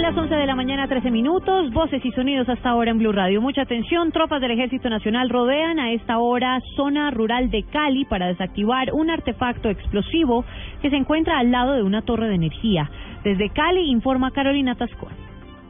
Las 11 de la mañana, 13 minutos. Voces y sonidos hasta ahora en Blue Radio. Mucha atención. Tropas del Ejército Nacional rodean a esta hora zona rural de Cali para desactivar un artefacto explosivo que se encuentra al lado de una torre de energía. Desde Cali informa Carolina Tascón.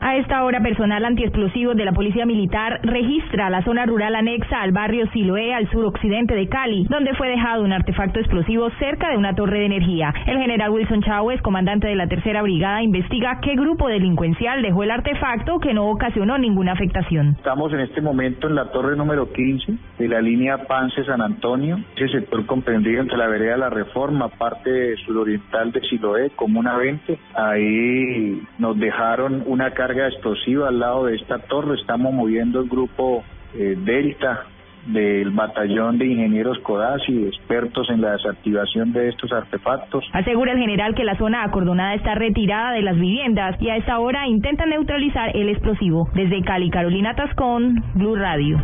A esta hora, personal antiexplosivos de la Policía Militar registra la zona rural anexa al barrio Siloé, al suroccidente de Cali, donde fue dejado un artefacto explosivo cerca de una torre de energía. El general Wilson Chávez, comandante de la Tercera Brigada, investiga qué grupo delincuencial dejó el artefacto que no ocasionó ninguna afectación. Estamos en este momento en la torre número 15 de la línea Pance-San Antonio, ese sector comprendido entre la vereda de la Reforma, parte suroriental de Siloé, Comuna 20. Ahí nos dejaron una carga carga explosiva al lado de esta torre. Estamos moviendo el grupo eh, Delta del batallón de ingenieros CODASI, expertos en la desactivación de estos artefactos. Asegura el general que la zona acordonada está retirada de las viviendas y a esta hora intenta neutralizar el explosivo. Desde Cali, Carolina Tascón, Blue Radio.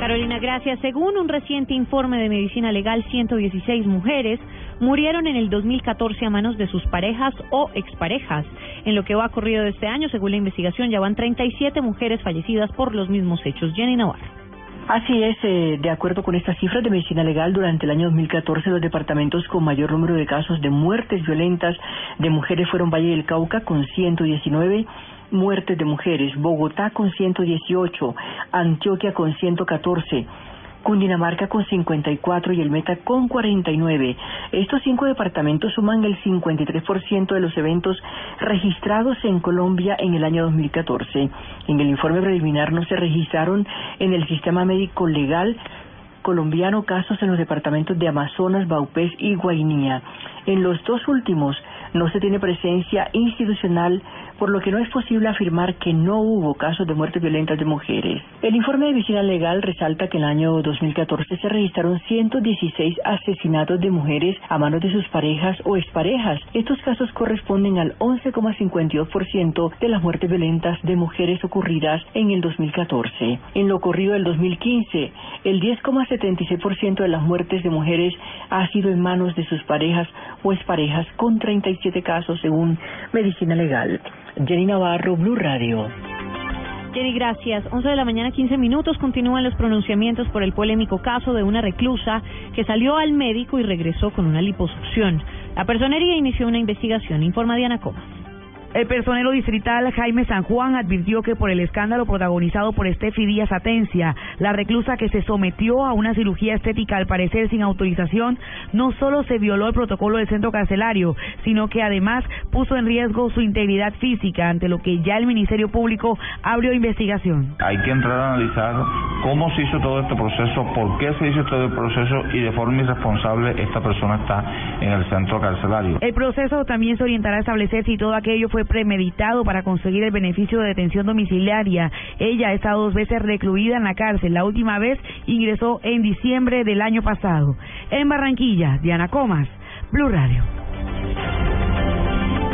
Carolina, gracias. Según un reciente informe de Medicina Legal, 116 mujeres murieron en el 2014 a manos de sus parejas o exparejas. En lo que va corrido de este año, según la investigación, ya van 37 mujeres fallecidas por los mismos hechos. Jenny Navarro. Así es, eh, de acuerdo con estas cifras de medicina legal, durante el año 2014 los departamentos con mayor número de casos de muertes violentas de mujeres fueron Valle del Cauca con 119 muertes de mujeres, Bogotá con 118, Antioquia con 114, Cundinamarca con 54 y el Meta con 49. Estos cinco departamentos suman el 53% de los eventos registrados en Colombia en el año 2014. En el informe preliminar no se registraron en el sistema médico legal colombiano casos en los departamentos de Amazonas, Baupés y Guainía. En los dos últimos no se tiene presencia institucional por lo que no es posible afirmar que no hubo casos de muertes violentas de mujeres. El informe de Visita Legal resalta que en el año 2014 se registraron 116 asesinatos de mujeres a manos de sus parejas o exparejas. Estos casos corresponden al 11,52% de las muertes violentas de mujeres ocurridas en el 2014. En lo ocurrido del 2015, el 10,76% de las muertes de mujeres ha sido en manos de sus parejas o exparejas, con 37 casos según Medicina Legal. Jenny Navarro, Blue Radio. Jenny, gracias. 11 de la mañana, 15 minutos. Continúan los pronunciamientos por el polémico caso de una reclusa que salió al médico y regresó con una liposucción. La personería inició una investigación, informa Diana Comas. El personero distrital Jaime San Juan advirtió que por el escándalo protagonizado por Estefi Díaz Atencia, la reclusa que se sometió a una cirugía estética al parecer sin autorización, no solo se violó el protocolo del centro carcelario, sino que además puso en riesgo su integridad física, ante lo que ya el Ministerio Público abrió investigación. Hay que entrar a analizar cómo se hizo todo este proceso, por qué se hizo todo el proceso y de forma irresponsable esta persona está en el centro carcelario. El proceso también se orientará a establecer si todo aquello fue premeditado para conseguir el beneficio de detención domiciliaria. Ella ha estado dos veces recluida en la cárcel. La última vez ingresó en diciembre del año pasado. En Barranquilla, Diana Comas, Blue Radio.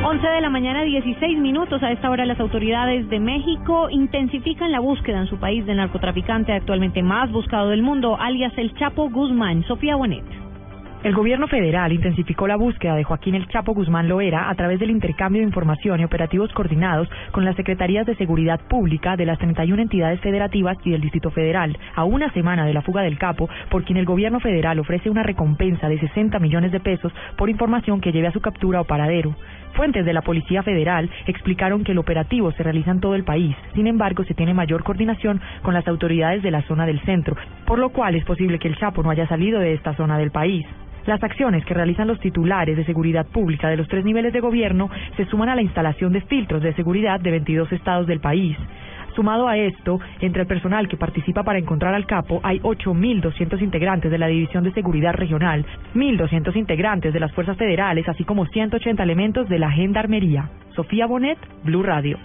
11 de la mañana, 16 minutos. A esta hora las autoridades de México intensifican la búsqueda en su país del narcotraficante actualmente más buscado del mundo, alias el Chapo Guzmán. Sofía Bonet. El gobierno federal intensificó la búsqueda de Joaquín El Chapo Guzmán Loera a través del intercambio de información y operativos coordinados con las Secretarías de Seguridad Pública de las 31 entidades federativas y del Distrito Federal, a una semana de la fuga del capo, por quien el gobierno federal ofrece una recompensa de 60 millones de pesos por información que lleve a su captura o paradero. Fuentes de la Policía Federal explicaron que el operativo se realiza en todo el país, sin embargo se tiene mayor coordinación con las autoridades de la zona del centro, por lo cual es posible que el Chapo no haya salido de esta zona del país. Las acciones que realizan los titulares de seguridad pública de los tres niveles de gobierno se suman a la instalación de filtros de seguridad de 22 estados del país. Sumado a esto, entre el personal que participa para encontrar al capo, hay 8.200 integrantes de la División de Seguridad Regional, 1.200 integrantes de las Fuerzas Federales, así como 180 elementos de la Gendarmería. Sofía Bonet, Blue Radio.